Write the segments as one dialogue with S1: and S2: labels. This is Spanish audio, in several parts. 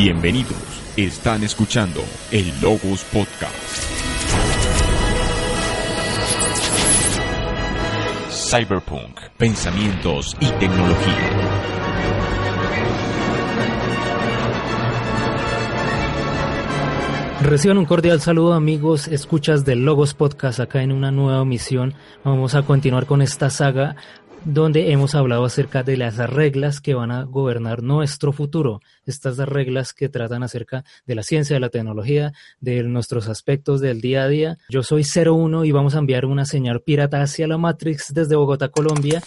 S1: Bienvenidos. Están escuchando el Logos Podcast. Cyberpunk, pensamientos y tecnología.
S2: Reciban un cordial saludo amigos, escuchas del Logos Podcast acá en una nueva misión. Vamos a continuar con esta saga donde hemos hablado acerca de las reglas que van a gobernar nuestro futuro. Estas reglas que tratan acerca de la ciencia, de la tecnología, de nuestros aspectos del día a día. Yo soy 01 y vamos a enviar una señal pirata hacia la Matrix desde Bogotá, Colombia.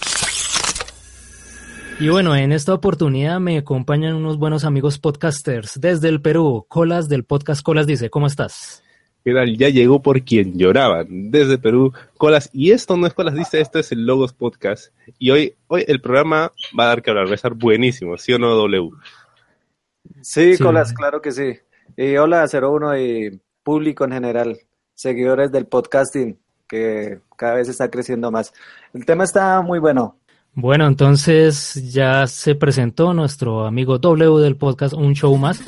S2: Y bueno, en esta oportunidad me acompañan unos buenos amigos podcasters desde el Perú. Colas del podcast Colas dice, ¿cómo estás?
S3: ¿Qué tal? Ya llegó por quien lloraban desde Perú. Colas, y esto no es Colas dice, esto es el Logos Podcast. Y hoy, hoy el programa va a dar que hablar, va a estar buenísimo, ¿sí o no, W?
S4: Sí, Colas, claro que sí. Y hola, 01 y público en general, seguidores del podcasting, que cada vez está creciendo más. El tema está muy bueno.
S2: Bueno, entonces ya se presentó nuestro amigo W del podcast Un Show Más.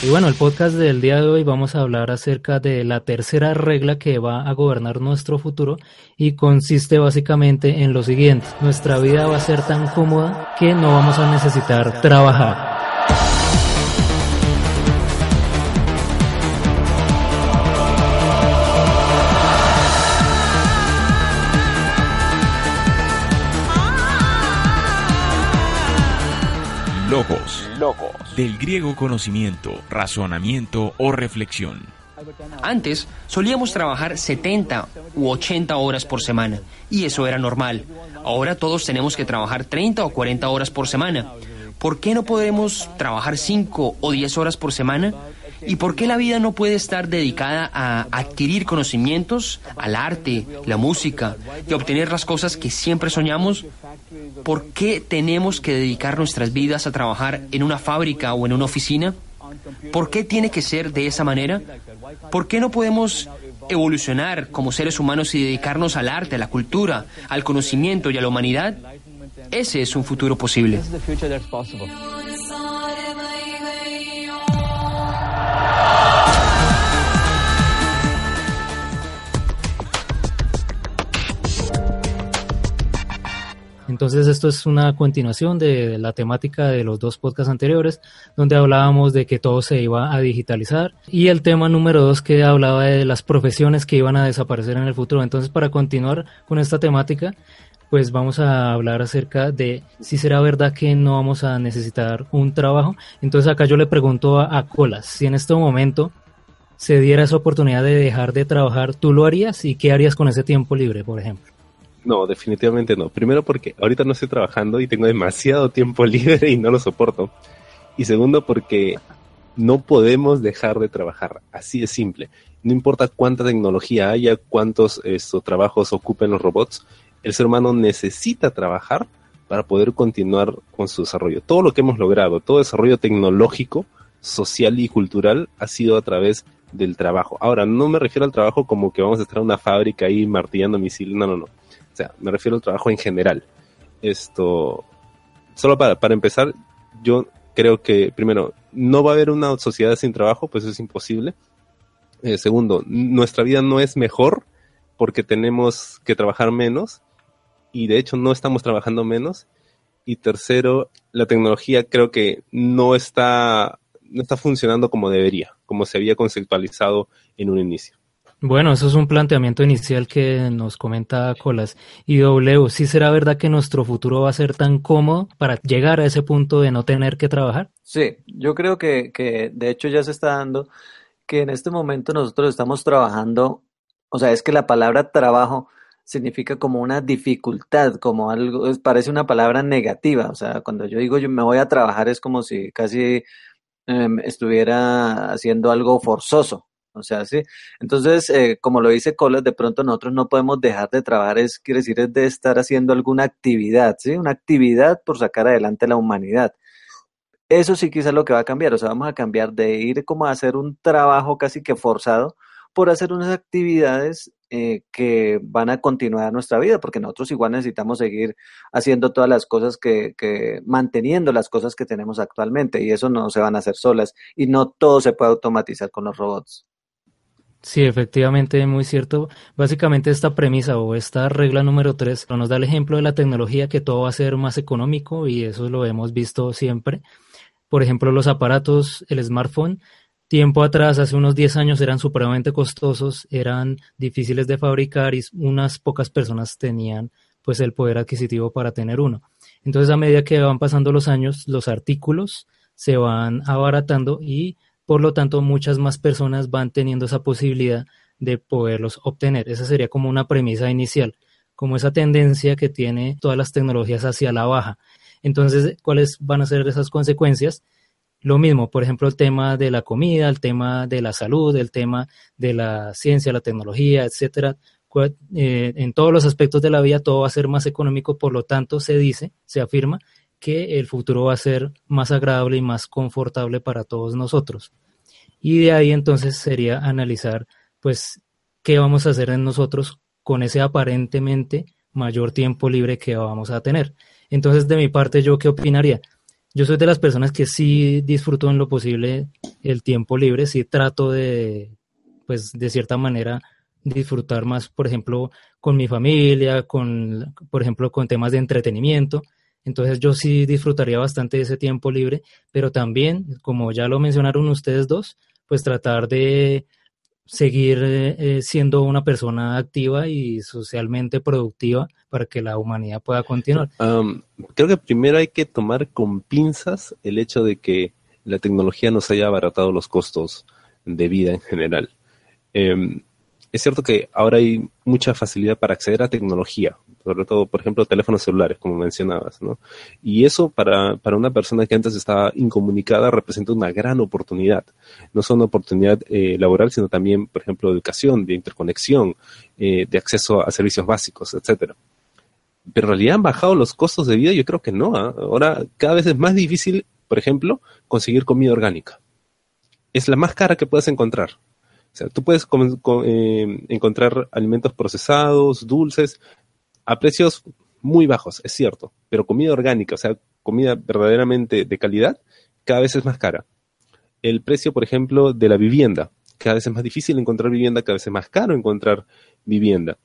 S2: Y bueno, el podcast del día de hoy vamos a hablar acerca de la tercera regla que va a gobernar nuestro futuro y consiste básicamente en lo siguiente. Nuestra vida va a ser tan cómoda que no vamos a necesitar trabajar.
S1: Del griego conocimiento, razonamiento o reflexión.
S5: Antes solíamos trabajar 70 u 80 horas por semana y eso era normal. Ahora todos tenemos que trabajar 30 o 40 horas por semana. ¿Por qué no podemos trabajar 5 o 10 horas por semana? ¿Y por qué la vida no puede estar dedicada a adquirir conocimientos, al arte, la música y obtener las cosas que siempre soñamos? ¿Por qué tenemos que dedicar nuestras vidas a trabajar en una fábrica o en una oficina? ¿Por qué tiene que ser de esa manera? ¿Por qué no podemos evolucionar como seres humanos y dedicarnos al arte, a la cultura, al conocimiento y a la humanidad? Ese es un futuro posible.
S2: Entonces esto es una continuación de la temática de los dos podcasts anteriores, donde hablábamos de que todo se iba a digitalizar y el tema número dos que hablaba de las profesiones que iban a desaparecer en el futuro. Entonces para continuar con esta temática, pues vamos a hablar acerca de si será verdad que no vamos a necesitar un trabajo. Entonces acá yo le pregunto a, Colas, si en este momento se diera esa oportunidad de dejar de trabajar, ¿tú lo harías? ¿Y qué harías con ese tiempo libre, por ejemplo?
S3: No, definitivamente no. Primero porque ahorita no estoy trabajando y tengo demasiado tiempo libre y no lo soporto. Y segundo porque no podemos dejar de trabajar. Así de simple. No importa cuánta tecnología haya, cuántos trabajos ocupen los robots, el ser humano necesita trabajar para poder continuar con su desarrollo. Todo lo que hemos logrado, todo desarrollo tecnológico, social y cultural ha sido a través del trabajo. Ahora, no me refiero al trabajo como que vamos a estar en una fábrica ahí martillando misiles, no, no, no sea, me refiero al trabajo en general. Esto, solo para, para empezar, yo creo que, primero, no va a haber una sociedad sin trabajo, pues es imposible. Eh, segundo, nuestra vida no es mejor porque tenemos que trabajar menos y de hecho no estamos trabajando menos. Y tercero, la tecnología creo que no está, no está funcionando como debería, como se había conceptualizado en un inicio.
S2: Bueno, eso es un planteamiento inicial que nos comenta Colas. Y W, ¿sí será verdad que nuestro futuro va a ser tan cómodo para llegar a ese punto de no tener que trabajar?
S4: Sí, yo creo que, que de hecho ya se está dando que en este momento nosotros estamos trabajando, o sea, es que la palabra trabajo significa como una dificultad, como algo, parece una palabra negativa, o sea, cuando yo digo yo me voy a trabajar es como si casi eh, estuviera haciendo algo forzoso, o sea, sí. Entonces, eh, como lo dice Colas, de pronto nosotros no podemos dejar de trabajar, es quiere decir, es de estar haciendo alguna actividad, ¿sí? Una actividad por sacar adelante la humanidad. Eso sí quizás lo que va a cambiar, o sea, vamos a cambiar de ir como a hacer un trabajo casi que forzado por hacer unas actividades eh, que van a continuar nuestra vida, porque nosotros igual necesitamos seguir haciendo todas las cosas que, que, manteniendo las cosas que tenemos actualmente, y eso no se van a hacer solas, y no todo se puede automatizar con los robots.
S2: Sí, efectivamente, muy cierto. Básicamente esta premisa o esta regla número tres nos da el ejemplo de la tecnología que todo va a ser más económico y eso lo hemos visto siempre. Por ejemplo, los aparatos, el smartphone, tiempo atrás, hace unos 10 años, eran supremamente costosos, eran difíciles de fabricar y unas pocas personas tenían pues el poder adquisitivo para tener uno. Entonces, a medida que van pasando los años, los artículos se van abaratando y por lo tanto, muchas más personas van teniendo esa posibilidad de poderlos obtener. Esa sería como una premisa inicial, como esa tendencia que tiene todas las tecnologías hacia la baja. Entonces, ¿cuáles van a ser esas consecuencias? Lo mismo, por ejemplo, el tema de la comida, el tema de la salud, el tema de la ciencia, la tecnología, etcétera. Eh, en todos los aspectos de la vida todo va a ser más económico, por lo tanto se dice, se afirma que el futuro va a ser más agradable y más confortable para todos nosotros. Y de ahí entonces sería analizar, pues, qué vamos a hacer en nosotros con ese aparentemente mayor tiempo libre que vamos a tener. Entonces, de mi parte, ¿yo qué opinaría? Yo soy de las personas que sí disfruto en lo posible el tiempo libre, sí trato de, pues, de cierta manera, disfrutar más, por ejemplo, con mi familia, con, por ejemplo, con temas de entretenimiento. Entonces yo sí disfrutaría bastante de ese tiempo libre, pero también, como ya lo mencionaron ustedes dos, pues tratar de seguir eh, siendo una persona activa y socialmente productiva para que la humanidad pueda continuar.
S3: creo que primero hay que tomar con pinzas el hecho de que la tecnología nos haya abaratado los costos de vida en general. Em, es cierto que ahora hay mucha facilidad para acceder a tecnología, sobre todo, por ejemplo, teléfonos celulares, como mencionabas, ¿no? Y eso para, para una persona que antes estaba incomunicada representa una gran oportunidad. No solo una oportunidad eh, laboral, sino también, por ejemplo, de educación, de interconexión, eh, de acceso a servicios básicos, etcétera. Pero en realidad han bajado los costos de vida, yo creo que no. ¿ah? Ahora cada vez es más difícil, por ejemplo, conseguir comida orgánica. Es la más cara que puedes encontrar sea, tú puedes eh, encontrar alimentos procesados, dulces, a precios muy bajos, es cierto, pero comida orgánica, o sea, comida verdaderamente de calidad, cada vez es más cara. El precio, por ejemplo, de la vivienda, cada vez es más difícil encontrar vivienda, cada vez es más caro encontrar vivienda.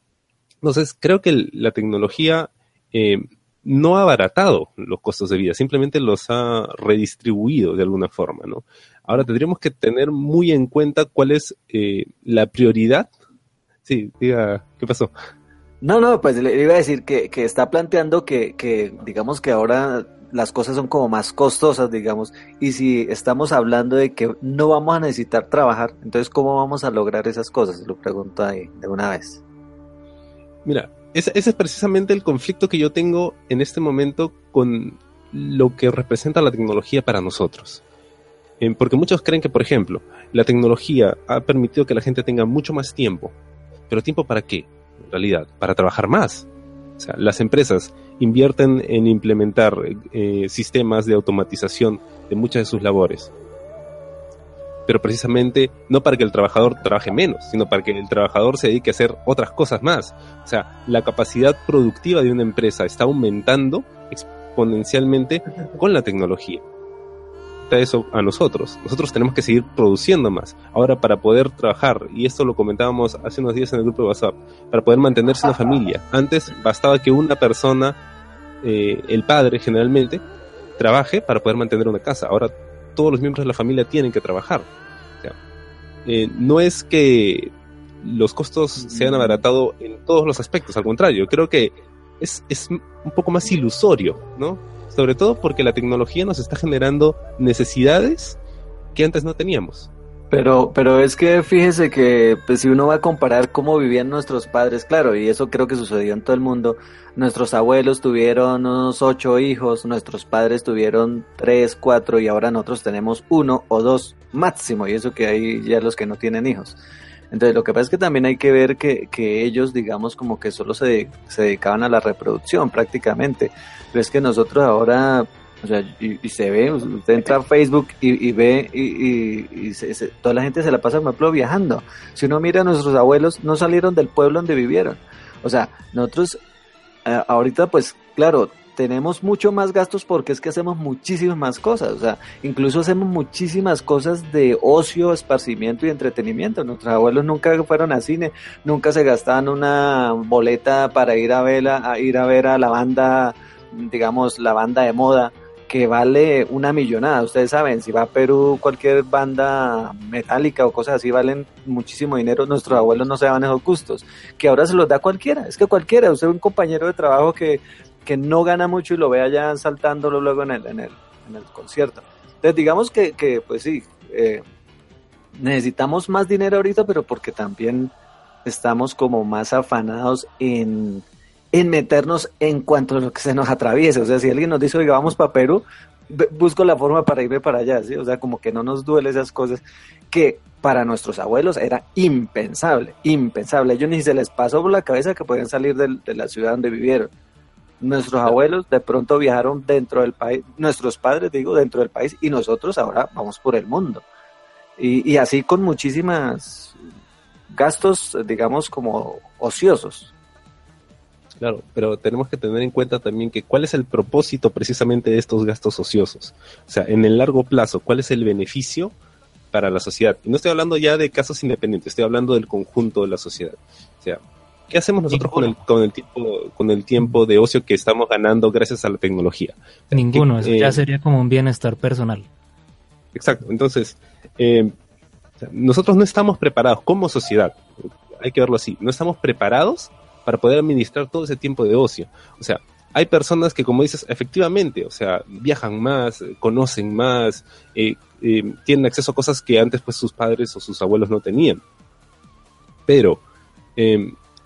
S3: Entonces, creo que la tecnología eh, no ha abaratado los costos de vida, simplemente los ha redistribuido de alguna forma, ¿no? Ahora tendríamos que tener muy en cuenta cuál es eh, la prioridad. Sí, diga, ¿qué pasó?
S4: No, no, pues le iba a decir que, que está planteando que, que, digamos que ahora las cosas son como más costosas, digamos, y si estamos hablando de que no vamos a necesitar trabajar, entonces ¿cómo vamos a lograr esas cosas? Lo pregunto ahí de una vez.
S3: Mira, ese, es precisamente el conflicto que yo tengo en este momento con lo que representa la tecnología para nosotros. Eh, porque muchos creen que, por ejemplo, la tecnología ha permitido que la gente tenga mucho más tiempo. ¿Pero tiempo para qué? En realidad, para trabajar más. O sea, las empresas invierten en implementar eh, sistemas de automatización de muchas de sus labores pero precisamente no para que el trabajador trabaje menos, sino para que el trabajador se dedique a hacer otras cosas más. O sea, la capacidad productiva de una empresa está aumentando exponencialmente con la tecnología. Eso a nosotros. Nosotros tenemos que seguir produciendo más. Ahora, para poder trabajar, y esto lo comentábamos hace unos días en el grupo de WhatsApp, para poder mantenerse una familia. Antes bastaba que una persona, eh, el padre generalmente, trabaje para poder mantener una casa. Ahora todos los miembros de la familia tienen que trabajar. Eh, no es que los costos se han abaratado en todos los aspectos, al contrario, creo que es, es un poco más ilusorio, ¿no? Sobre todo porque la tecnología nos está generando necesidades que antes no teníamos.
S4: Pero, pero es que fíjese que pues, si uno va a comparar cómo vivían nuestros padres, claro, y eso creo que sucedió en todo el mundo, nuestros abuelos tuvieron unos ocho hijos, nuestros padres tuvieron tres, cuatro y ahora nosotros tenemos uno o dos máximo, y eso que hay ya los que no tienen hijos. Entonces lo que pasa es que también hay que ver que, que ellos, digamos, como que solo se, se dedicaban a la reproducción prácticamente, pero es que nosotros ahora O sea, y, se ve, usted entra a Facebook y, ve y, toda la gente se la pasa, por ejemplo, viajando. Si uno mira a nuestros abuelos, no salieron del pueblo donde vivieron. O sea, nosotros eh, ahorita pues claro, tenemos mucho más gastos porque es que hacemos muchísimas más cosas, o sea, incluso hacemos muchísimas cosas de ocio, esparcimiento y entretenimiento. Nuestros abuelos nunca fueron a cine, nunca se gastaban una boleta para ir a ver a, ir a ver a la banda, digamos, la banda de moda que vale una millonada. Ustedes saben, si va a Perú cualquier banda metálica o cosas así valen muchísimo dinero. Nuestros abuelos no se daban esos gustos, que ahora se los da cualquiera. Es que cualquiera, usted es un compañero de trabajo que que no gana mucho y lo vea ya saltándolo luego en el, en el, en el concierto. Entonces, digamos que, que pues sí, eh, necesitamos más dinero ahorita, pero porque también estamos como más afanados en, en meternos en cuanto a lo que se nos atraviese. O sea, si alguien nos dice, oiga, vamos para Perú, busco la forma para irme para allá, ¿sí? O sea, como que no nos duele esas cosas que para nuestros abuelos era impensable, impensable. Ellos ni se les pasó por la cabeza que podían salir de la ciudad donde vivieron. Nuestros abuelos de pronto viajaron dentro del país, nuestros padres digo dentro del país y nosotros ahora vamos por el mundo. Y, así con muchísimas gastos, digamos, como ociosos.
S3: Claro, pero tenemos que tener en cuenta también que cuál es el propósito precisamente de estos gastos ociosos. O sea, en el largo plazo, cuál es el beneficio para la sociedad. Y no estoy hablando ya de casos independientes, estoy hablando del conjunto de la sociedad. O sea, ¿Qué hacemos nosotros con el, con, el tiempo, con el tiempo de ocio que estamos ganando gracias a la tecnología?
S2: Ninguno, eso ya eh, sería como un bienestar personal.
S3: Exacto, entonces, eh, nosotros no estamos preparados como sociedad, hay que verlo así, no estamos preparados para poder administrar todo ese tiempo de ocio. O sea, hay personas que, como dices, efectivamente, o sea, viajan más, conocen más, eh, tienen acceso a cosas que antes pues sus padres o sus abuelos no tenían. Pero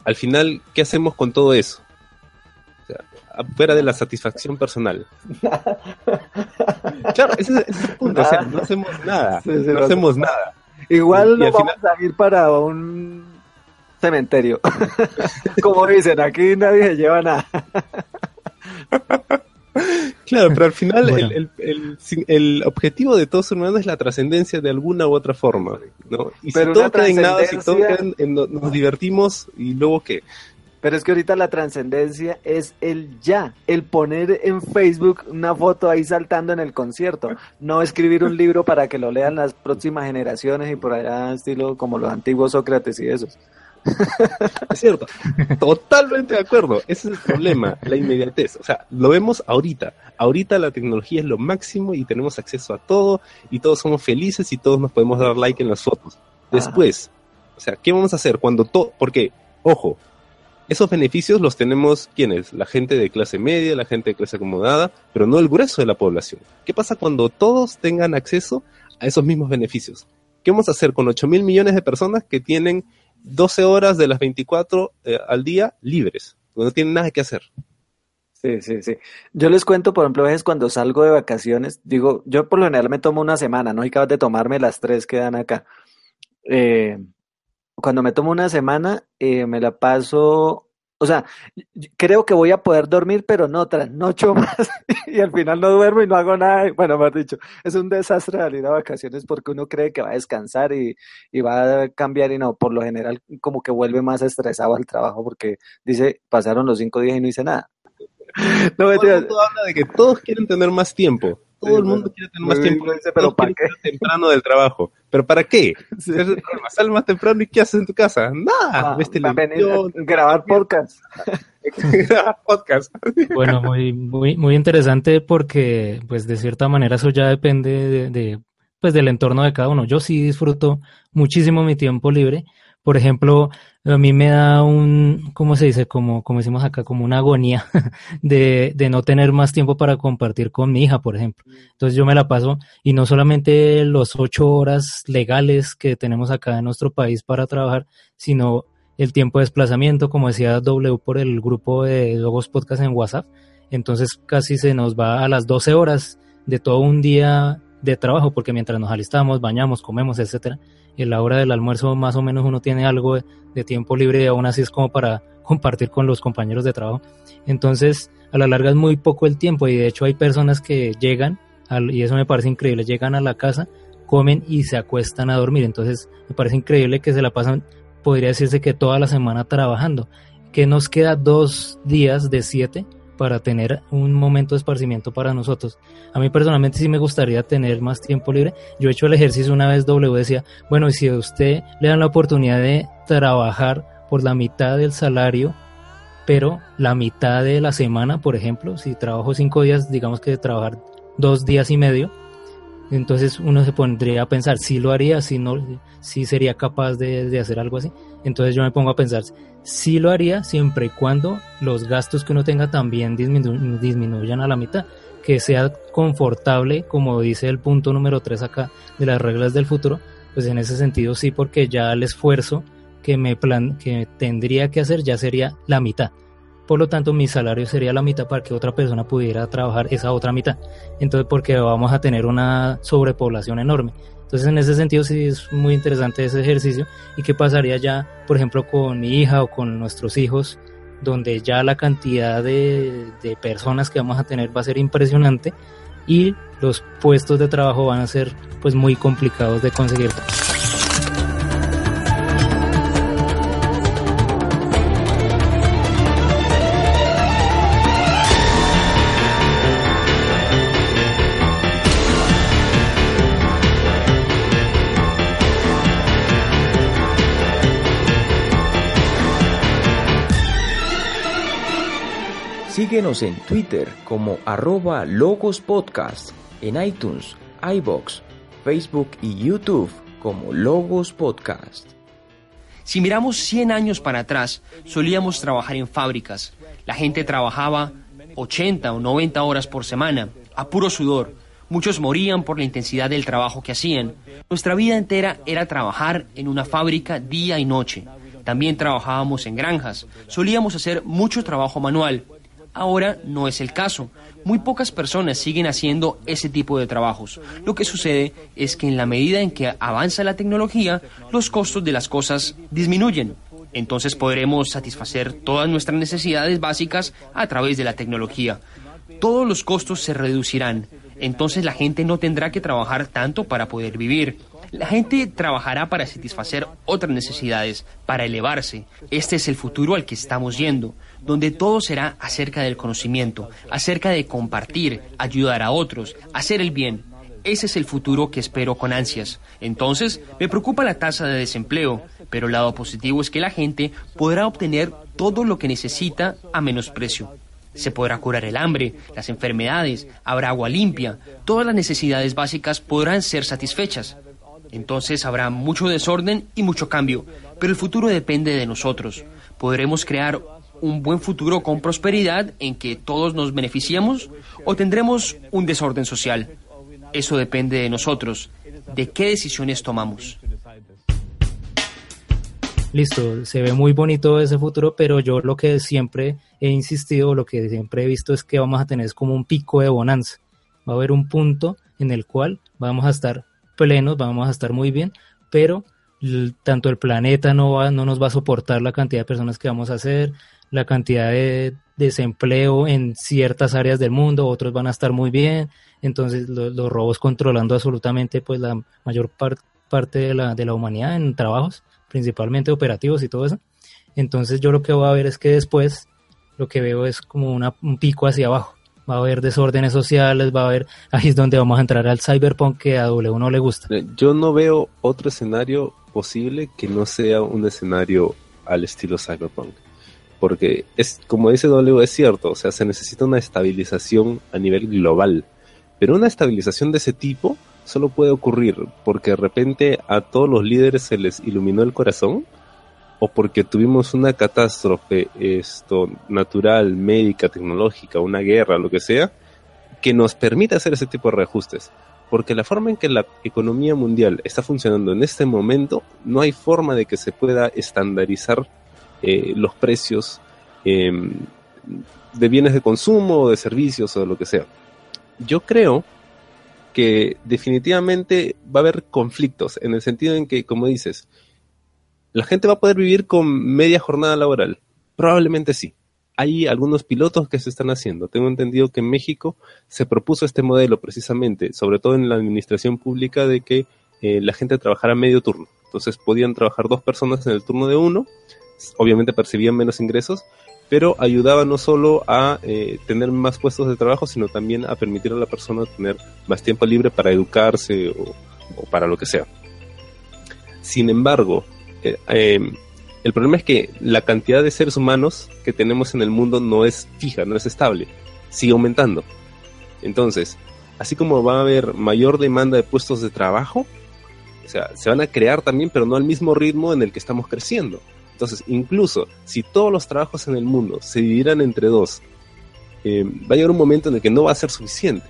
S3: al final, ¿qué hacemos con todo eso? O sea, fuera de la satisfacción personal. claro, ese, es el punto. O sea, no hacemos nada. no hacemos nada.
S4: Igual no vamos a ir para un cementerio. Como dicen, aquí nadie se lleva nada.
S3: Claro, pero al final el, objetivo de todo ser humano es la trascendencia de alguna u otra forma, ¿no? Y si todo queda en nada, si todo queda en, nos divertimos y luego qué.
S4: Pero es que ahorita la trascendencia es el ya, el poner en Facebook una foto ahí saltando en el concierto, no escribir un libro para que lo lean las próximas generaciones y por allá estilo como los antiguos Sócrates y esos.
S3: Es cierto, totalmente de acuerdo. Ese es el problema, la inmediatez. O sea, lo vemos ahorita. Ahorita la tecnología es lo máximo y tenemos acceso a todo y todos somos felices y todos nos podemos dar like en las fotos. Después, o sea, ¿qué vamos a hacer cuando todo... Porque, ojo, esos beneficios los tenemos quienes? La gente de clase media, la gente de clase acomodada, pero no el grueso de la población. ¿Qué pasa cuando todos tengan acceso a esos mismos beneficios? ¿Qué vamos a hacer con 8 mil millones de personas que tienen 12 horas de las 24 eh, al día libres, no tienen nada que hacer.
S4: Sí, sí, sí. Yo les cuento, por ejemplo, a veces cuando salgo de vacaciones, digo, yo por lo general me tomo una semana, no hay que de tomarme las tres que dan acá. Eh, cuando me tomo una semana, eh, me la paso o sea, creo que voy a poder dormir, pero no, trasnocho más y al final no duermo y no hago nada. Bueno, mejor dicho, es un desastre salir a vacaciones porque uno cree que va a descansar y, y, va a cambiar y no, por lo general como que vuelve más estresado al trabajo porque dice, pasaron los cinco días y no hice nada.
S3: No, Todo el mundo habla de que todos quieren tener más tiempo. Todo el mundo quiere tener más tiempo. pero ¿para qué? temprano del trabajo. ¿Pero para qué? Sal más temprano y ¿qué haces en tu casa? Nada.
S4: Ah, grabar podcast.
S3: grabar podcast.
S2: bueno, muy, muy, muy interesante porque, pues, de cierta manera eso ya depende de, pues, del entorno de cada uno. Yo sí disfruto muchísimo mi tiempo libre por ejemplo, a mí me da un, ¿cómo se dice? Como, como decimos acá, como una agonía de, de no tener más tiempo para compartir con mi hija, por ejemplo. Entonces yo me la paso y no solamente los ocho horas legales que tenemos acá en nuestro país para trabajar, sino el tiempo de desplazamiento, como decía W por el grupo de Logos Podcast en WhatsApp. Entonces casi se nos va a las 12 horas de todo un día de trabajo, porque mientras nos alistamos, bañamos, comemos, etcétera, en la hora del almuerzo más o menos uno tiene algo de, tiempo libre y aún así es como para compartir con los compañeros de trabajo. Entonces, a la larga es muy poco el tiempo y de hecho hay personas que llegan, y eso me parece increíble, llegan a la casa, comen y se acuestan a dormir. Entonces me parece increíble que se la pasan, podría decirse que toda la semana trabajando, que nos queda dos días de siete para tener un momento de esparcimiento para nosotros. A mí personalmente sí me gustaría tener más tiempo libre. Yo he hecho el ejercicio una vez W, decía, bueno, y si a usted le dan la oportunidad de trabajar por la mitad del salario, pero la mitad de la semana, por ejemplo, si trabajo cinco días, digamos que de trabajar dos días y medio, entonces uno se pondría a pensar si lo haría, si no, si sería capaz de, de hacer algo así. Entonces yo me pongo a pensar, sí lo haría siempre y cuando los gastos que uno tenga también disminuyan a la mitad, que sea confortable, como dice el punto número 3 acá de las reglas del futuro, pues en ese sentido sí, porque ya el esfuerzo que me plan que tendría que hacer ya sería la mitad. Por lo tanto, mi salario sería la mitad para que otra persona pudiera trabajar esa otra mitad. Entonces, porque vamos a tener una sobrepoblación enorme. Entonces, en ese sentido, sí es muy interesante ese ejercicio. ¿Y qué pasaría ya, por ejemplo, con mi hija o con nuestros hijos, donde ya la cantidad de, de personas que vamos a tener va a ser impresionante y los puestos de trabajo van a ser pues muy complicados de conseguir.
S1: Síguenos en Twitter como arroba Logos Podcast, en iTunes, iBox, Facebook y YouTube como Logos Podcast.
S5: Si miramos 100 años para atrás, solíamos trabajar en fábricas. La gente trabajaba 80 o 90 horas por semana, a puro sudor. Muchos morían por la intensidad del trabajo que hacían. Nuestra vida entera era trabajar en una fábrica día y noche. También trabajábamos en granjas. Solíamos hacer mucho trabajo manual Ahora no es el caso. Muy pocas personas siguen haciendo ese tipo de trabajos. Lo que sucede es que en la medida en que avanza la tecnología, los costos de las cosas disminuyen. Entonces podremos satisfacer todas nuestras necesidades básicas a través de la tecnología. Todos los costos se reducirán. Entonces la gente no tendrá que trabajar tanto para poder vivir. La gente trabajará para satisfacer otras necesidades, para elevarse. Este es el futuro al que estamos yendo donde todo será acerca del conocimiento, acerca de compartir, ayudar a otros, hacer el bien. Ese es el futuro que espero con ansias. Entonces, me preocupa la tasa de desempleo, pero el lado positivo es que la gente podrá obtener todo lo que necesita a menos precio. Se podrá curar el hambre, las enfermedades, habrá agua limpia, todas las necesidades básicas podrán ser satisfechas. Entonces habrá mucho desorden y mucho cambio, pero el futuro depende de nosotros. Podremos crear un buen futuro con prosperidad en que todos nos beneficiamos o tendremos un desorden social? Eso depende de nosotros, de qué decisiones tomamos.
S2: Listo, se ve muy bonito ese futuro, pero yo lo que siempre he insistido, lo que siempre he visto es que vamos a tener como un pico de bonanza. Va a haber un punto en el cual vamos a estar plenos, vamos a estar muy bien, pero tanto el planeta no, va, no nos va a soportar la cantidad de personas que vamos a hacer, la cantidad de desempleo en ciertas áreas del mundo, otros van a estar muy bien, entonces los robos controlando absolutamente pues la mayor parte de la, de la humanidad en trabajos, principalmente operativos y todo eso. Entonces yo lo que voy a ver es que después lo que veo es como una, un pico hacia abajo. Va a haber desórdenes sociales, va a haber, ahí es donde vamos a entrar al cyberpunk que a W no le gusta.
S3: Yo no veo otro escenario posible que no sea un escenario al estilo cyberpunk porque es como dice W es cierto, o sea, se necesita una estabilización a nivel global, pero una estabilización de ese tipo solo puede ocurrir porque de repente a todos los líderes se les iluminó el corazón o porque tuvimos una catástrofe esto natural, médica, tecnológica, una guerra, lo que sea, que nos permita hacer ese tipo de reajustes. Porque la forma en que la economía mundial está funcionando en este momento, no hay forma de que se pueda estandarizar eh, los precios em, de bienes de consumo, de servicios o de lo que sea. Yo creo que definitivamente va a haber conflictos en el sentido en que, como dices, la gente va a poder vivir con media jornada laboral. Probablemente sí. hay algunos pilotos que se están haciendo. Tengo entendido que en México se propuso este modelo precisamente, sobre todo en la administración pública, de que eh, la gente trabajara medio turno. Entonces podían trabajar dos personas en el turno de uno, obviamente percibían menos ingresos, pero ayudaba no solo a eh, tener más puestos de trabajo, sino también a permitir a la persona tener más tiempo libre para educarse o, para lo que sea. Sin embargo, eh, em, el problema es que la cantidad de seres humanos que tenemos en el mundo no es fija, no es estable, sigue aumentando. Entonces, así como va a haber mayor demanda de puestos de trabajo, o sea, se van a crear también, pero no al mismo ritmo en el que estamos creciendo. Entonces, incluso si todos los trabajos en el mundo se dividieran entre dos, eh, va a llegar un momento en el que no va a ser suficiente.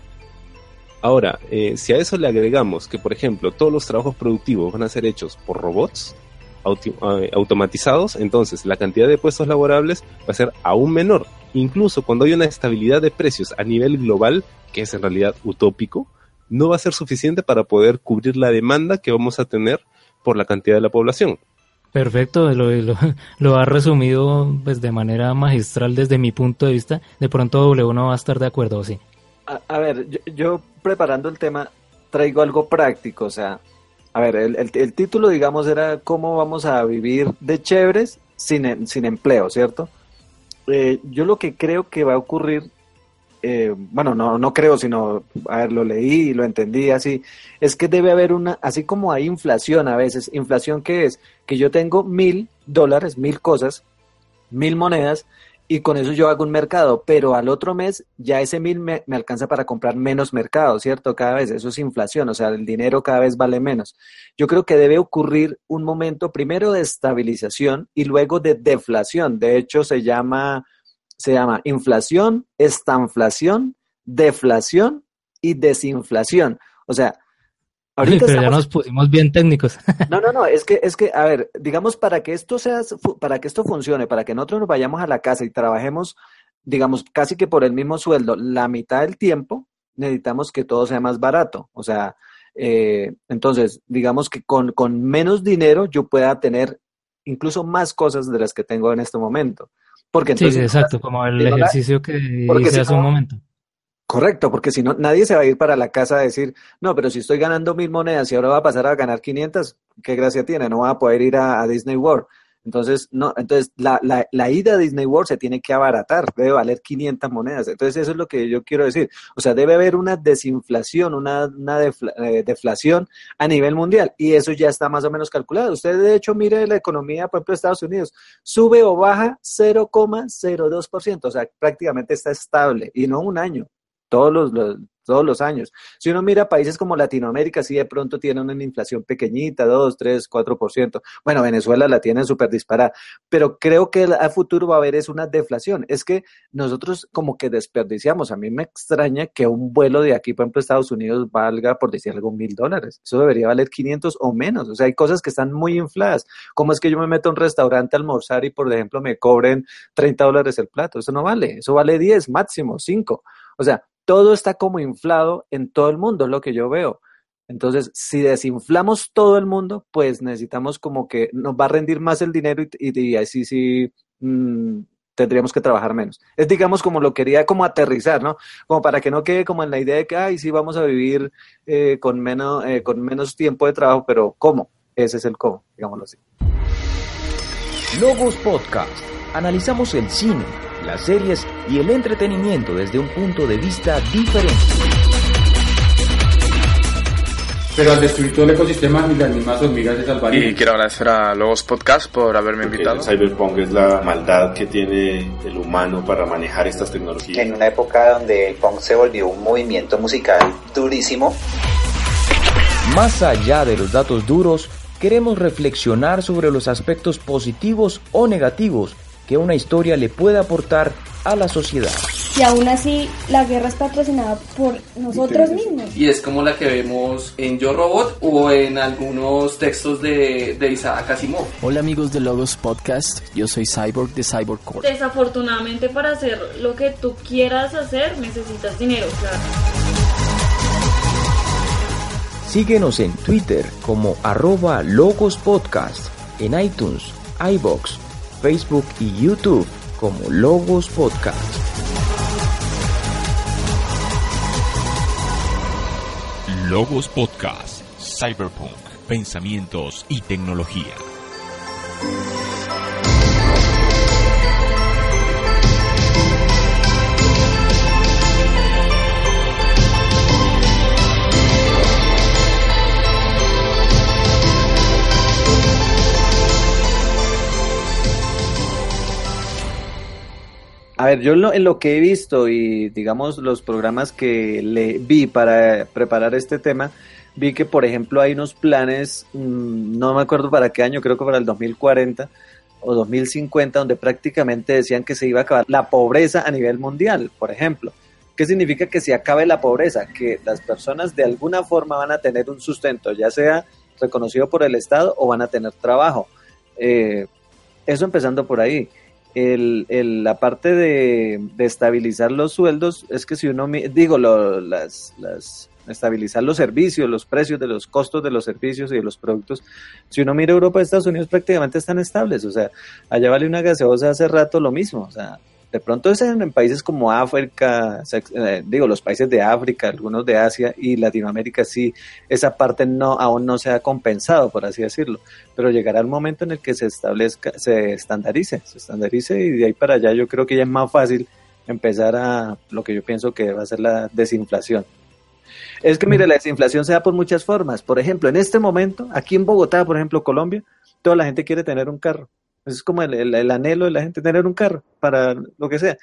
S3: Ahora, eh, si a eso le agregamos que, por ejemplo, todos los trabajos productivos van a ser hechos por robots eh, automatizados, entonces la cantidad de puestos laborables va a ser aún menor. Incluso cuando hay una estabilidad de precios a nivel global, que es en realidad utópico, no va a ser suficiente para poder cubrir la demanda que vamos a tener por la cantidad de la población.
S2: Perfecto, lo, ha resumido pues, de manera magistral desde mi punto de vista. De pronto W no va a estar de acuerdo, ¿sí?
S4: A, ver, yo, preparando el tema traigo algo práctico, o sea, a ver, el, el, título digamos era cómo vamos a vivir de chéveres sin, sin empleo, ¿cierto? Eh, yo lo que creo que va a ocurrir eh, bueno, no, no creo, sino, a ver, lo leí y lo entendí así, es que debe haber una, así como hay inflación a veces, inflación que es que yo tengo mil dólares, mil cosas, mil monedas, y con eso yo hago un mercado, pero al otro mes ya ese mil me, me, alcanza para comprar menos mercado, ¿cierto? Cada vez, eso es inflación, o sea, el dinero cada vez vale menos. Yo creo que debe ocurrir un momento primero de estabilización y luego de deflación. De hecho, se llama se llama inflación, estanflación, deflación y desinflación. O sea,
S2: ahorita pero ya nos pusimos bien técnicos.
S4: No, no, no, es que es que a ver, digamos para que esto sea para que esto funcione, para que nosotros nos vayamos a la casa y trabajemos digamos casi que por el mismo sueldo la mitad del tiempo, necesitamos que todo sea más barato, o sea, eh, entonces, digamos que con, con menos dinero yo pueda tener incluso más cosas de las que tengo en este momento. Porque
S2: sí, exacto, como el ejercicio que hice hace un momento.
S4: Correcto, porque si no, nadie se va a ir para la casa a decir, no, pero si estoy ganando mil monedas y ahora va a pasar a ganar 500, ¿qué gracia tiene? No va a poder ir a Disney World. Entonces, no, entonces la, la, la, ida a Disney World se tiene que abaratar, debe valer 500 monedas. Entonces, eso es lo que yo quiero decir. O sea, debe haber una desinflación, una, una eh, deflación a nivel mundial y eso ya está más o menos calculado. Usted, de hecho, mire la economía, por ejemplo, de Estados Unidos, sube o baja 0,02%, o sea, prácticamente está estable y no un año. Todos los, los, todos los años. Si uno mira países como Latinoamérica, sí de pronto tienen una inflación pequeñita, 2, 3, 4%. Bueno, Venezuela la tiene súper disparada, pero creo que a futuro va a haber es una deflación. Es que nosotros como que desperdiciamos. A mí me extraña que un vuelo de aquí, por ejemplo, Estados Unidos valga, por decir algo, mil dólares. Eso debería valer 500 o menos. O sea, hay cosas que están muy infladas. ¿Cómo es que yo me meto a un restaurante a almorzar y, por ejemplo, me cobren 30 dólares el plato? Eso no vale. Eso vale 10 máximo, 5. O sea, todo está como inflado en todo el mundo, es lo que yo veo. Entonces, si desinflamos todo el mundo, pues necesitamos como que nos va a rendir más el dinero y, así sí mm, tendríamos que trabajar menos. Es digamos como lo quería como aterrizar, ¿no? Como para que no quede como en la idea de que, ay, sí, vamos a vivir eh, con, menos, eh, con menos tiempo de trabajo, pero ¿cómo? Ese es el cómo, digámoslo así.
S1: Logos Podcast. Analizamos el cine las series y el entretenimiento desde un punto de vista diferente.
S6: Pero al destruir todo el ecosistema y las mismas hormigas se salvarían.
S7: Y quiero agradecer a Logos Podcast por haberme invitado.
S8: cyberpunk es la maldad que tiene el humano para manejar estas tecnologías.
S9: En una época donde el punk se volvió un movimiento musical durísimo.
S1: Más allá de los datos duros, queremos reflexionar sobre los aspectos positivos o negativos que una historia le puede aportar a la sociedad.
S10: Y aún así, la guerra está patrocinada por nosotros mismos.
S11: Y es como la que vemos en Yo Robot o en algunos textos de, de Isaac Asimov.
S12: Hola amigos de Logos Podcast, yo soy Cyborg de Cyborg Core.
S10: Desafortunadamente para hacer lo que tú quieras hacer necesitas dinero, claro.
S1: Síguenos en Twitter como arroba Logos Podcast, en iTunes, iBox, Facebook y YouTube como Logos Podcast.
S13: Logos Podcast, Cyberpunk, Pensamientos y Tecnología.
S4: Ver, yo en lo, en lo, que he visto y digamos los programas que le vi para preparar este tema, vi que por ejemplo hay unos planes, mmm, no me acuerdo para qué año, creo que para el 2040 o 2050, donde prácticamente decían que se iba a acabar la pobreza a nivel mundial, por ejemplo. ¿Qué significa que se acabe la pobreza? Que las personas de alguna forma van a tener un sustento, ya sea reconocido por el Estado o van a tener trabajo. Eh, eso empezando por ahí el, el, la parte de, estabilizar los sueldos es que si uno, digo, lo, las, las, estabilizar los servicios, los precios de los costos de los servicios y de los productos, si uno mira Europa y Estados Unidos prácticamente están estables, o sea, allá vale una gaseosa hace rato lo mismo, o sea, de pronto es en, países como África, eh, digo, los países de África, algunos de Asia y Latinoamérica, sí, esa parte no aún no se ha compensado, por así decirlo, pero llegará el momento en el que se establezca, se estandarice, se estandarice y de ahí para allá yo creo que ya es más fácil empezar a lo que yo pienso que va a ser la desinflación. Es que mire, la desinflación se da por muchas formas. Por ejemplo, en este momento, aquí en Bogotá, por ejemplo, Colombia, toda la gente quiere tener un carro. Es como el, anhelo de la gente tener un carro para lo que sea.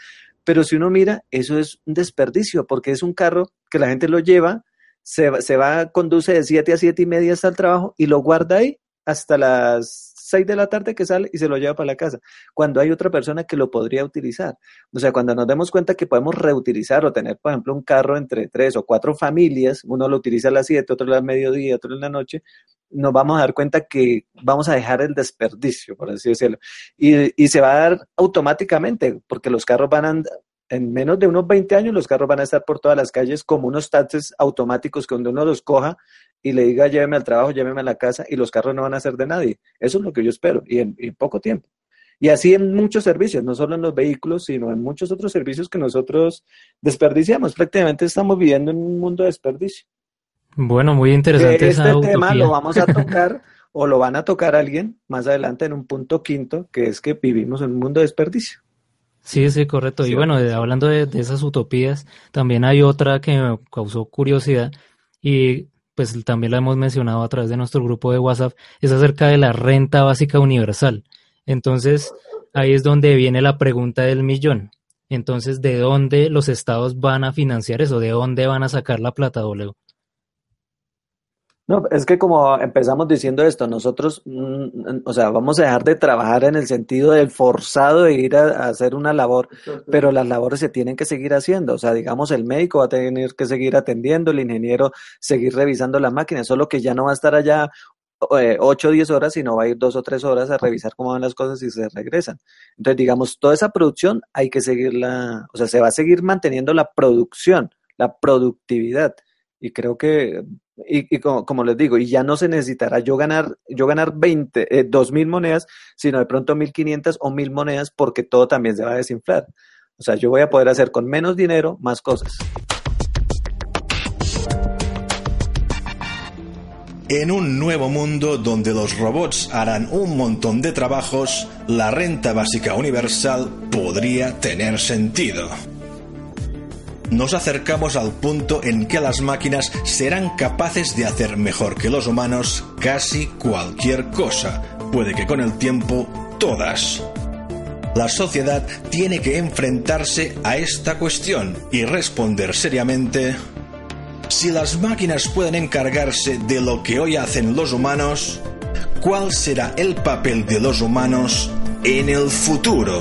S4: Pero si uno mira, eso es un desperdicio, porque es un carro que la gente lo lleva, se, se va, conduce de 7 a 7 y media hasta el trabajo y lo guarda ahí hasta las 6 de la tarde que sale y se lo lleva para la casa, cuando hay otra persona que lo podría utilizar. O sea, cuando nos demos cuenta que podemos reutilizar o tener, por ejemplo, un carro entre tres o cuatro familias, uno lo utiliza a las 7, otro al mediodía, otro en la noche, nos vamos a dar cuenta que vamos a dejar el desperdicio, por así decirlo. Y, se va a dar automáticamente, porque los carros van a, en menos de unos 20 años, los carros van a estar por todas las calles como unos taxis automáticos que donde uno los coja y le diga lléveme al trabajo, lléveme a la casa y los carros no van a ser de nadie. Eso es lo que yo espero y en, en poco tiempo. Y así en muchos servicios, no solo en los vehículos, sino en muchos otros servicios que nosotros desperdiciamos. Prácticamente estamos viviendo en un mundo de desperdicio.
S2: Bueno, muy interesante.
S4: Este tema lo vamos a tocar o lo van a tocar alguien más adelante en un punto quinto, que es que vivimos en un mundo de desperdicio.
S2: Sí, sí, correcto. Sí, y bueno, hablando de, de, esas utopías, también hay otra que me causó curiosidad y pues también la hemos mencionado a través de nuestro grupo de WhatsApp, es acerca de la renta básica universal. Entonces, ahí es donde viene la pregunta del millón. Entonces, ¿de dónde los estados van a financiar eso? ¿De dónde van a sacar la plata, W?
S4: No, es que como empezamos diciendo esto, nosotros, mm, o sea, vamos a dejar de trabajar en el sentido del forzado de ir a, a, hacer una labor, pero las labores se tienen que seguir haciendo. O sea, digamos, el médico va a tener que seguir atendiendo, el ingeniero seguir revisando la máquina, solo que ya no va a estar allá eh, 8 o 10 horas, sino va a ir dos o tres horas a revisar cómo van las cosas y se regresan. Entonces, digamos, toda esa producción hay que seguirla, o sea, se va a seguir manteniendo la producción, la productividad. Y creo que y, como, les digo, y ya no se necesitará yo ganar, yo ganar 20, eh, 2.000 monedas, sino de pronto 1.500 o 1.000 monedas porque todo también se va a desinflar. O sea, yo voy a poder hacer con menos dinero más cosas.
S14: En un nuevo mundo donde los robots harán un montón de trabajos, la renta básica universal podría tener sentido nos acercamos al punto en que las máquinas serán capaces de hacer mejor que los humanos casi cualquier cosa, puede que con el tiempo todas. La sociedad tiene que enfrentarse a esta cuestión y responder seriamente si las máquinas pueden encargarse de lo que hoy hacen los humanos, ¿cuál será el papel de los humanos en el futuro?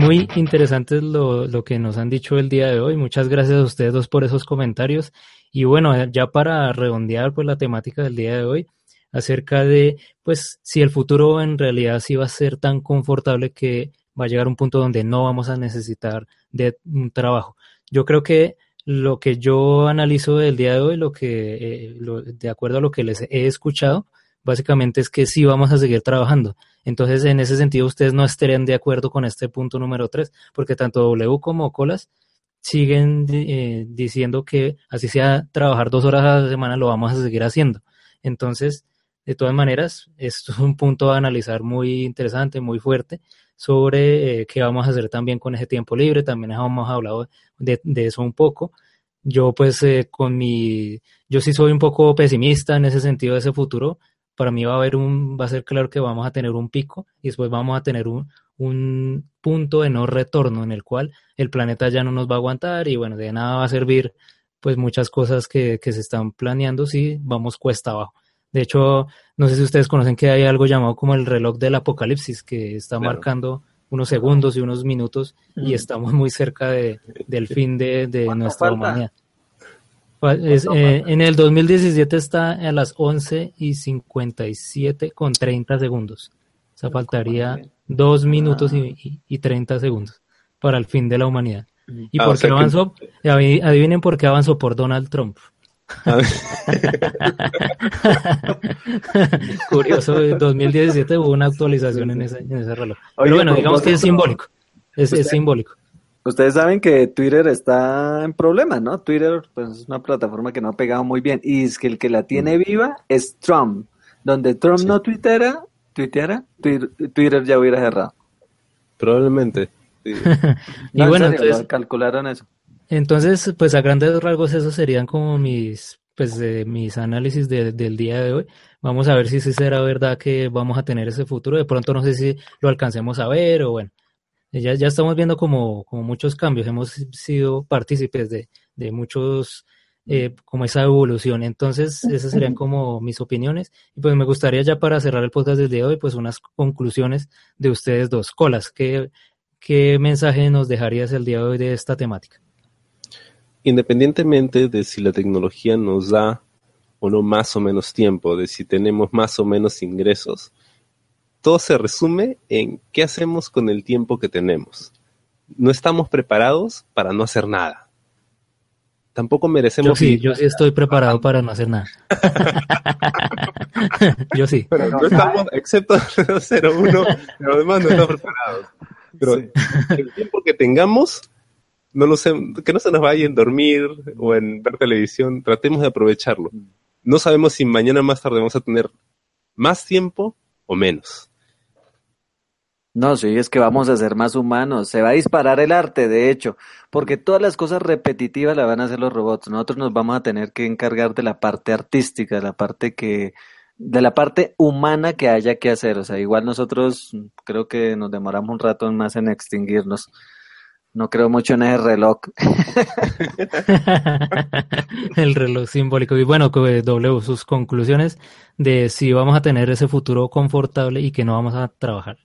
S2: Muy interesante lo, lo, que nos han dicho el día de hoy. Muchas gracias a ustedes dos por esos comentarios. Y bueno, ya para redondear pues la temática del día de hoy, acerca de pues si el futuro en realidad sí va a ser tan confortable que va a llegar un punto donde no vamos a necesitar de un trabajo. Yo creo que lo que yo analizo del día de hoy, lo que eh, lo, de acuerdo a lo que les he escuchado, básicamente es que sí vamos a seguir trabajando. Entonces, en ese sentido, ustedes no estarían de acuerdo con este punto número 3, porque tanto W como Colas siguen eh, diciendo que así sea trabajar dos horas a la semana, lo vamos a seguir haciendo. Entonces, de todas maneras, esto es un punto a analizar muy interesante, muy fuerte, sobre eh, qué vamos a hacer también con ese tiempo libre. También hemos hablado de, de eso un poco. Yo pues eh, con mi, yo sí soy un poco pesimista en ese sentido de ese futuro. Para mí va a haber un, va a ser claro que vamos a tener un pico y después vamos a tener un, un punto de no retorno en el cual el planeta ya no nos va a aguantar y bueno, de nada va a servir pues muchas cosas que, que se están planeando si vamos cuesta abajo. De hecho, no sé si ustedes conocen que hay algo llamado como el reloj del apocalipsis, que está marcando unos segundos y unos minutos y estamos muy cerca de, del fin de, de nuestra humanidad. Es, eh, en el 2017 está a las 11 y 57 con 30 segundos. O sea, faltaría dos minutos y, y, 30 segundos para el fin de la humanidad. ¿Y
S3: Ah,
S2: por qué
S3: que-
S2: avanzó? Adivinen por qué avanzó por Donald Trump. Curioso, en 2017 hubo una actualización en ese, en ese reloj. Pero
S4: Oye,
S2: bueno, digamos que es simbólico. Es, es simbólico.
S4: Ustedes saben que Twitter está en problemas, ¿no? Twitter pues, es una plataforma que no ha pegado muy bien y es que el que la tiene
S2: Mm.
S4: viva es Trump. Donde Trump no tuitera, tuiteara, Twitter, ya hubiera cerrado.
S3: Probablemente. sí.
S2: Y
S4: No, en
S2: bueno,
S4: serio,
S2: entonces,
S4: calcularon eso.
S2: entonces, pues a grandes rasgos esos serían como mis, pues eh, mis análisis de- del día de hoy. Vamos a ver si sí será verdad que vamos a tener ese futuro. De pronto no sé si lo alcancemos a ver o bueno. Ya, ya estamos viendo como, como muchos cambios, hemos sido partícipes de, de muchos, eh, como esa evolución. Entonces, esas serían como mis opiniones. Y pues me gustaría ya para cerrar el podcast del día de hoy, pues unas conclusiones de ustedes dos. Colas, ¿qué, qué mensaje nos dejarías el día de hoy de esta temática?
S3: Independientemente de si la tecnología nos da o no más o menos tiempo, de si tenemos más o menos ingresos, todo se resume en qué hacemos con el tiempo que tenemos. No estamos preparados para no hacer nada. Tampoco
S2: Yo
S3: merecemos
S2: sí,
S3: vivir-
S2: yo sí estoy preparado para no hacer nada. yo sí.
S3: Pero no estamos, excepto 01, los demás no estamos preparados. Pero el tiempo que tengamos, no lo sé, que no se nos vaya en dormir o en ver televisión, tratemos de aprovecharlo. No sabemos si mañana más tarde vamos a tener más tiempo o menos.
S4: No, sí, es que vamos a ser más humanos. Se va a disparar el arte, de hecho, porque todas las cosas repetitivas las van a hacer los robots. Nosotros nos vamos a tener que encargar de la parte artística, de la parte que, de la parte humana que haya que hacer. O sea, igual nosotros creo que nos demoramos un rato más en extinguirnos. No creo mucho en ese reloj.
S2: el reloj simbólico. Y bueno, W, sus conclusiones de si vamos a tener ese futuro confortable y que no vamos a trabajar.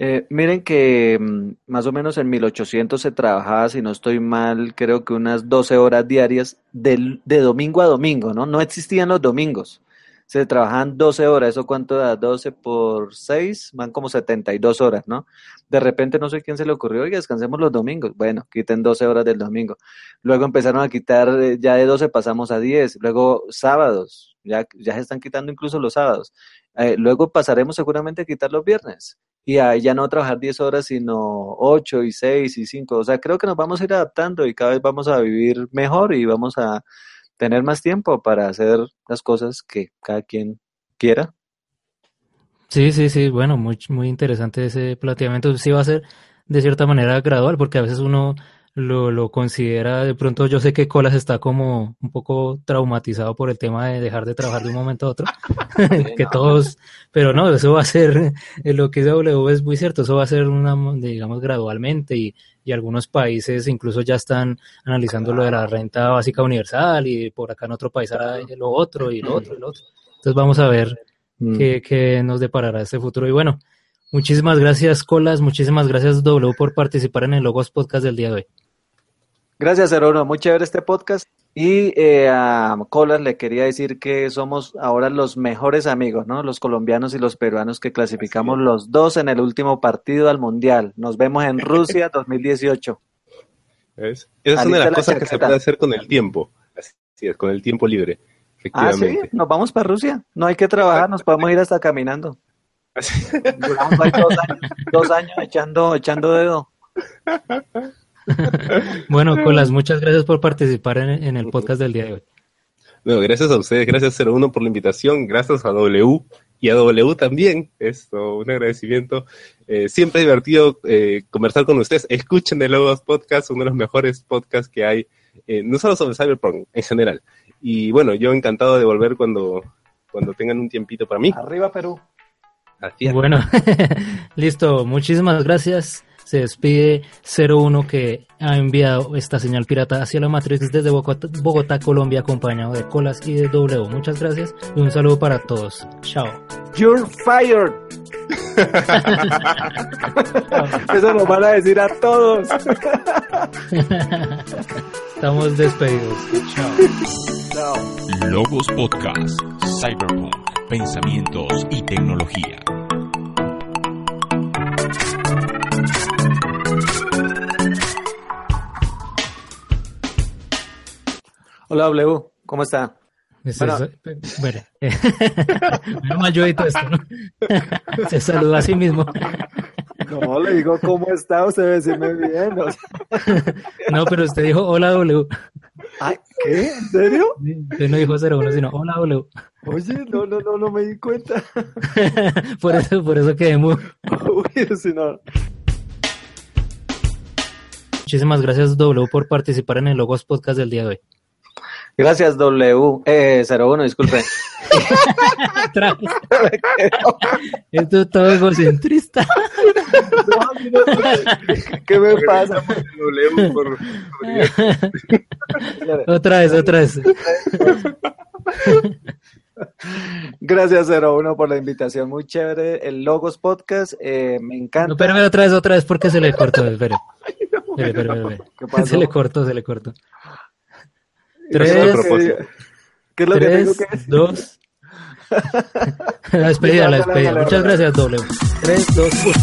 S4: Eh, miren que mm, más o menos en 1800 se trabajaba, si no estoy mal, creo que unas 12 horas diarias del- de, domingo a domingo, ¿no? No existían los domingos. Se trabajaban 12 horas, ¿eso cuánto da? 12 por 6, van como 72 horas, ¿no? De repente no sé quién se le ocurrió, oiga, descansemos los domingos. Bueno, quiten 12 horas del domingo. Luego empezaron a quitar, eh, ya de 12 pasamos a 10. Luego sábados, ya, ya se están quitando incluso los sábados. Eh, luego pasaremos seguramente a quitar los viernes y a ya no trabajar 10 horas, sino 8 y 6 y 5. O sea, creo que nos vamos a ir adaptando y cada vez vamos a vivir mejor y vamos a tener más tiempo para hacer las cosas que cada quien quiera.
S2: Sí, sí, sí, bueno, muy, muy interesante ese planteamiento. Sí va a ser de cierta manera gradual, porque a veces uno lo, lo considera, de pronto yo sé que Colas está como un poco traumatizado por el tema de dejar de trabajar de un momento a otro, que todos, pero no, eso va a ser, eh, lo que dice W es muy cierto, eso va a ser una, digamos, gradualmente y, y algunos países incluso ya están analizando lo de la renta básica universal y por acá en otro país hará lo otro y lo otro y lo otro. Entonces vamos a ver que, que nos deparará este futuro. Y bueno, muchísimas gracias, Colas, muchísimas gracias, W, por participar en el Logos Podcast del día de hoy.
S4: Gracias, Erono. Muy chévere este podcast. Y eh, a Colas le quería decir que somos ahora los mejores amigos, ¿no? Los colombianos y los peruanos que clasificamos los dos en el último partido al Mundial. Nos vemos en Rusia 2018.
S3: ¿Ves? Esa es una de las
S4: la
S3: cosas que se puede hacer con el tiempo. Así es, con el tiempo libre.
S4: Ah, sí,
S3: efectivamente.
S4: nos vamos para Rusia. No hay que trabajar, nos podemos ir hasta caminando. Duramos ahí dos años, dos años echando, echando dedo.
S2: Bueno, Colas, muchas gracias por participar en, en el podcast del día de hoy.
S3: No, gracias a ustedes, gracias 01 por la invitación, gracias a W y a W también. Esto, un agradecimiento. Eh, siempre es divertido eh, conversar con ustedes. Escuchen el Logos Podcast, uno de los mejores podcasts que hay, eh, no solo sobre Cyberpunk, en general. Y bueno, yo encantado de volver cuando, cuando tengan un tiempito para mí.
S4: Arriba Perú.
S3: Así es.
S2: Bueno, listo, muchísimas gracias. Se despide 01 que ha enviado esta señal pirata hacia la matriz desde Bogotá, Bogotá, Colombia, acompañado de Colas y de W. Muchas gracias y un saludo para todos. Chao.
S4: You're fired. Eso nos van a decir a todos.
S2: Estamos despedidos. Chao.
S4: Chao.
S13: Logos Podcast, Cyberpunk, pensamientos y tecnología.
S4: Hola W, ¿cómo está? Bueno.
S2: bueno, menos mal yo edito esto, ¿no? Se saluda a sí mismo.
S4: No, le digo, ¿cómo está? Usted debe decirme bien. o sea.
S2: No, pero usted dijo hola W.
S4: ¿Qué? ¿En serio?
S2: Usted no dijo 01, sino hola W.
S4: Oye, no, no, no, no me di cuenta.
S2: Por eso, por eso quedé mudo.
S4: Uy, si no.
S2: Muchísimas gracias W por participar en el Logos Podcast del día de hoy.
S4: Gracias, W. Eh, 01, disculpe.
S2: Otra vez. Esto es todo egocentrista.
S4: ¿Qué me pasa?
S3: W por-
S2: Otra vez, otra vez.
S4: Gracias, 01, por la invitación. Muy chévere. El Logos Podcast, eh, me encanta.
S2: No, espérame otra vez, otra vez, porque se le cortó. Espere. Espere, espere, espere.
S4: ¿Qué pasó?
S2: Se le cortó, se le cortó. Tres.
S4: ¿Qué es lo que tengo
S2: tres,
S4: que decir?
S2: dos. La despedida, la despedida. Muchas gracias, W. Tres, dos, uno.